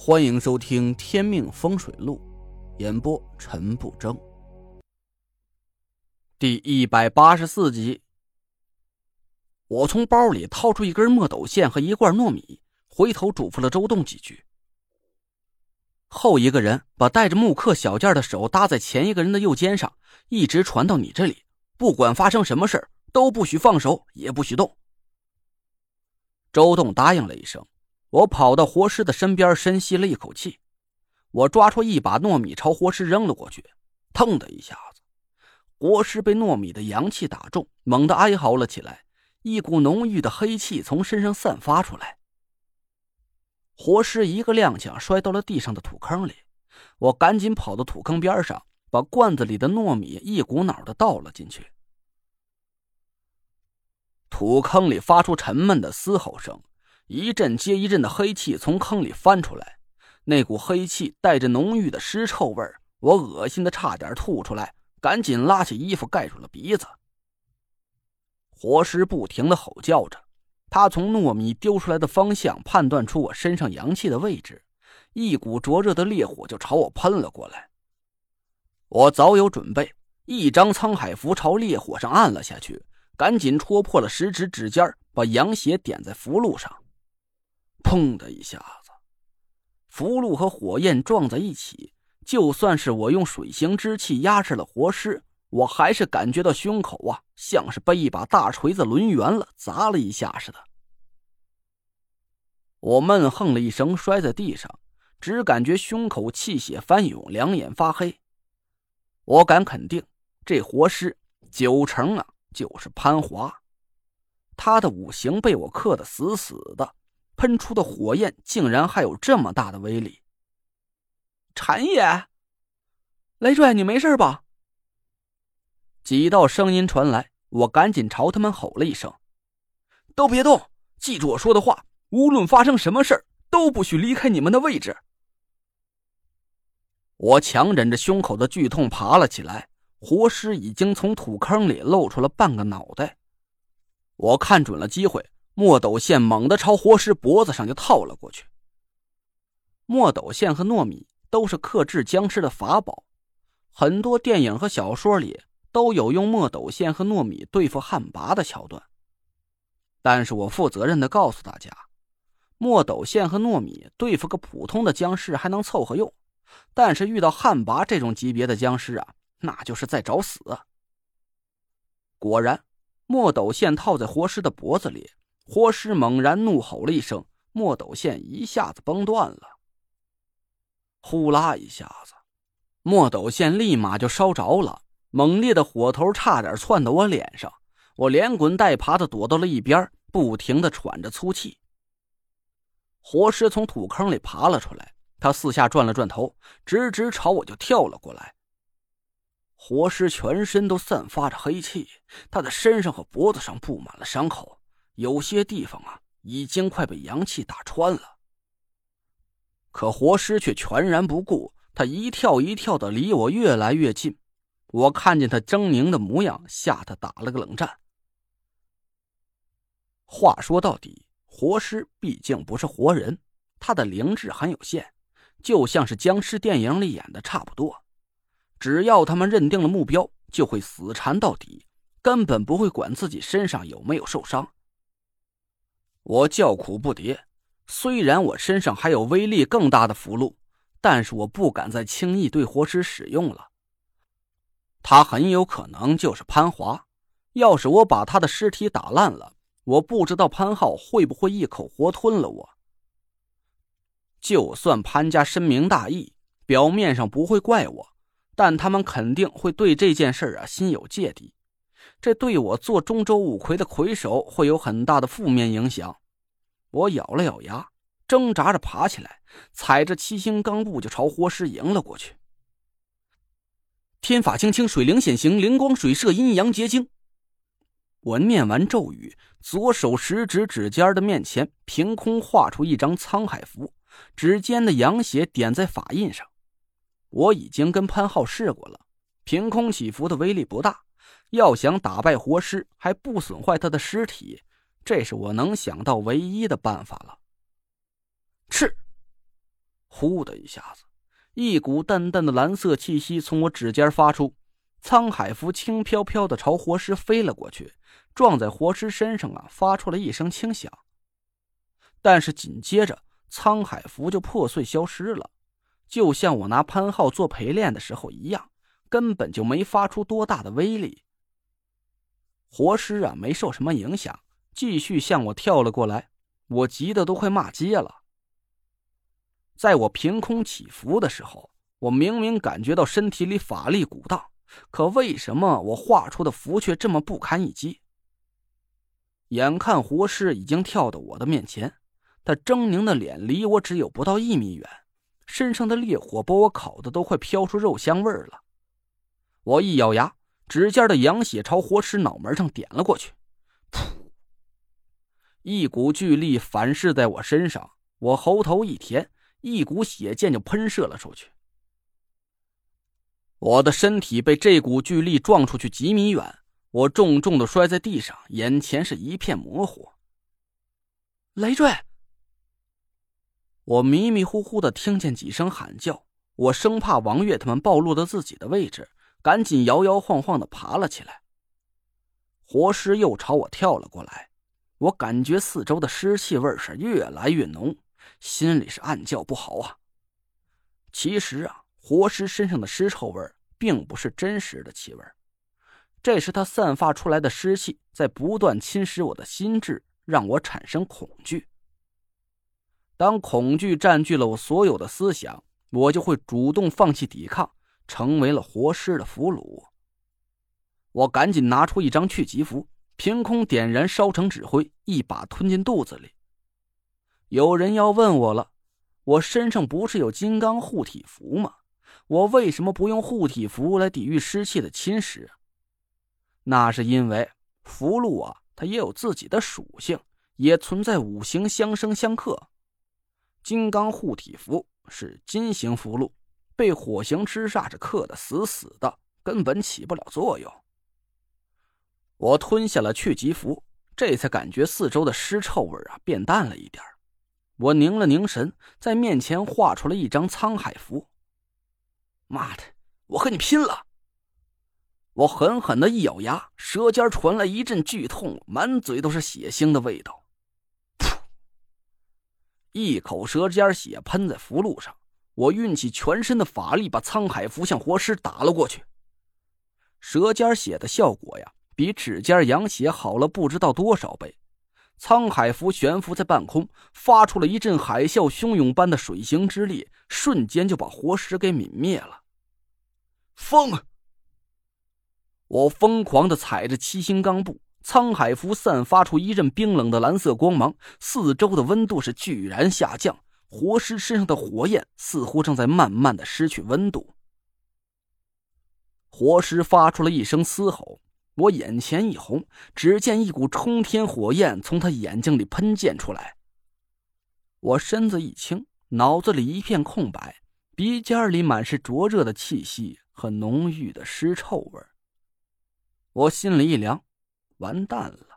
欢迎收听《天命风水录》，演播陈不争。第一百八十四集，我从包里掏出一根墨斗线和一罐糯米，回头嘱咐了周栋几句。后一个人把带着木刻小件的手搭在前一个人的右肩上，一直传到你这里，不管发生什么事都不许放手，也不许动。周栋答应了一声。我跑到活尸的身边，深吸了一口气。我抓出一把糯米，朝活尸扔了过去。腾的一下子，活尸被糯米的阳气打中，猛地哀嚎了起来。一股浓郁的黑气从身上散发出来。活尸一个踉跄，摔到了地上的土坑里。我赶紧跑到土坑边上，把罐子里的糯米一股脑的倒了进去。土坑里发出沉闷的嘶吼声。一阵接一阵的黑气从坑里翻出来，那股黑气带着浓郁的尸臭味我恶心的差点吐出来，赶紧拉起衣服盖住了鼻子。活尸不停的吼叫着，他从糯米丢出来的方向判断出我身上阳气的位置，一股灼热的烈火就朝我喷了过来。我早有准备，一张沧海符朝烈火上按了下去，赶紧戳破了食指指尖，把阳血点在符箓上。砰的一下子，符箓和火焰撞在一起。就算是我用水行之气压制了活尸，我还是感觉到胸口啊，像是被一把大锤子抡圆了，砸了一下似的。我闷哼了一声，摔在地上，只感觉胸口气血翻涌，两眼发黑。我敢肯定，这活尸九成啊就是潘华，他的五行被我克得死死的。喷出的火焰竟然还有这么大的威力！禅爷，雷帅，你没事吧？几道声音传来，我赶紧朝他们吼了一声：“都别动，记住我说的话，无论发生什么事都不许离开你们的位置。”我强忍着胸口的剧痛爬了起来，活尸已经从土坑里露出了半个脑袋，我看准了机会。墨斗线猛地朝活尸脖子上就套了过去。墨斗线和糯米都是克制僵尸的法宝，很多电影和小说里都有用墨斗线和糯米对付旱魃的桥段。但是我负责任的告诉大家，墨斗线和糯米对付个普通的僵尸还能凑合用，但是遇到旱魃这种级别的僵尸啊，那就是在找死。果然，墨斗线套在活尸的脖子里。活尸猛然怒吼了一声，墨斗线一下子崩断了。呼啦一下子，墨斗线立马就烧着了，猛烈的火头差点窜到我脸上，我连滚带爬的躲到了一边，不停的喘着粗气。活尸从土坑里爬了出来，他四下转了转头，直直朝我就跳了过来。活尸全身都散发着黑气，他的身上和脖子上布满了伤口。有些地方啊，已经快被阳气打穿了。可活尸却全然不顾，他一跳一跳的离我越来越近。我看见他狰狞的模样，吓得打了个冷战。话说到底，活尸毕竟不是活人，他的灵智很有限，就像是僵尸电影里演的差不多。只要他们认定了目标，就会死缠到底，根本不会管自己身上有没有受伤。我叫苦不迭，虽然我身上还有威力更大的符箓，但是我不敢再轻易对活尸使用了。他很有可能就是潘华，要是我把他的尸体打烂了，我不知道潘浩会不会一口活吞了我。就算潘家深明大义，表面上不会怪我，但他们肯定会对这件事啊心有芥蒂。这对我做中州五魁的魁首会有很大的负面影响。我咬了咬牙，挣扎着爬起来，踩着七星钢步就朝活尸迎了过去。天法清清，水灵显形，灵光水射，阴阳结晶。我念完咒语，左手食指指尖的面前凭空画出一张沧海符，指尖的阳血点在法印上。我已经跟潘浩试过了，凭空起符的威力不大。要想打败活尸还不损坏他的尸体，这是我能想到唯一的办法了。赤，呼的一下子，一股淡淡的蓝色气息从我指尖发出，沧海符轻飘飘的朝活尸飞了过去，撞在活尸身上啊，发出了一声轻响。但是紧接着，沧海符就破碎消失了，就像我拿潘浩做陪练的时候一样，根本就没发出多大的威力。活尸啊，没受什么影响，继续向我跳了过来，我急得都快骂街了。在我凭空起伏的时候，我明明感觉到身体里法力鼓荡，可为什么我画出的符却这么不堪一击？眼看活尸已经跳到我的面前。他狰狞的脸离我只有不到一米远，身上的烈火把我烤的都快飘出肉香味儿了。我一咬牙，指尖的阳血朝活尸脑门上点了过去，噗！一股巨力反噬在我身上，我喉头一甜，一股血箭就喷射了出去。我的身体被这股巨力撞出去几米远，我重重的摔在地上，眼前是一片模糊。累赘。我迷迷糊糊的听见几声喊叫，我生怕王月他们暴露了自己的位置，赶紧摇摇晃晃的爬了起来。活尸又朝我跳了过来，我感觉四周的尸气味是越来越浓，心里是暗叫不好啊。其实啊，活尸身上的尸臭味并不是真实的气味，这是它散发出来的尸气在不断侵蚀我的心智，让我产生恐惧。当恐惧占据了我所有的思想，我就会主动放弃抵抗，成为了活尸的俘虏。我赶紧拿出一张去疾符，凭空点燃，烧成纸灰，一把吞进肚子里。有人要问我了，我身上不是有金刚护体符吗？我为什么不用护体符来抵御湿气的侵蚀？那是因为符箓啊，它也有自己的属性，也存在五行相生相克。金刚护体符是金型符箓，被火行之煞是克得死死的，根本起不了作用。我吞下了去疾符，这才感觉四周的尸臭味啊变淡了一点我凝了凝神，在面前画出了一张沧海符。妈的，我和你拼了！我狠狠的一咬牙，舌尖传来一阵剧痛，满嘴都是血腥的味道。噗一口舌尖血喷在符箓上，我运起全身的法力，把沧海符向活尸打了过去。舌尖血的效果呀，比指尖养血好了不知道多少倍。沧海符悬浮在半空，发出了一阵海啸汹涌般的水行之力，瞬间就把活尸给泯灭了。风！我疯狂的踩着七星钢步。沧海符散发出一阵冰冷的蓝色光芒，四周的温度是骤然下降，活尸身上的火焰似乎正在慢慢的失去温度。活尸发出了一声嘶吼，我眼前一红，只见一股冲天火焰从他眼睛里喷溅出来。我身子一轻，脑子里一片空白，鼻尖里满是灼热的气息和浓郁的尸臭味我心里一凉。完蛋了！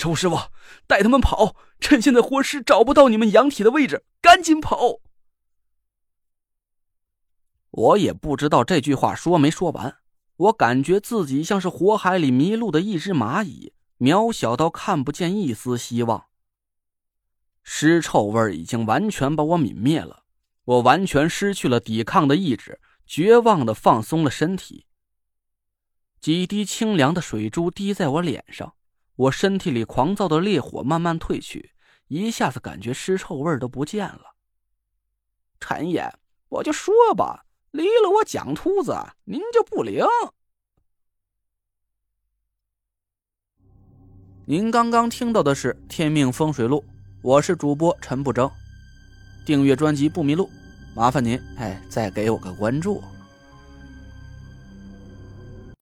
周师傅，带他们跑，趁现在活尸找不到你们阳体的位置，赶紧跑！我也不知道这句话说没说完，我感觉自己像是火海里迷路的一只蚂蚁，渺小到看不见一丝希望。尸臭味已经完全把我泯灭了，我完全失去了抵抗的意志，绝望的放松了身体。几滴清凉的水珠滴在我脸上，我身体里狂躁的烈火慢慢退去，一下子感觉尸臭味都不见了。陈爷，我就说吧，离了我蒋秃子，您就不灵。您刚刚听到的是《天命风水录》，我是主播陈不争，订阅专辑不迷路，麻烦您哎再给我个关注。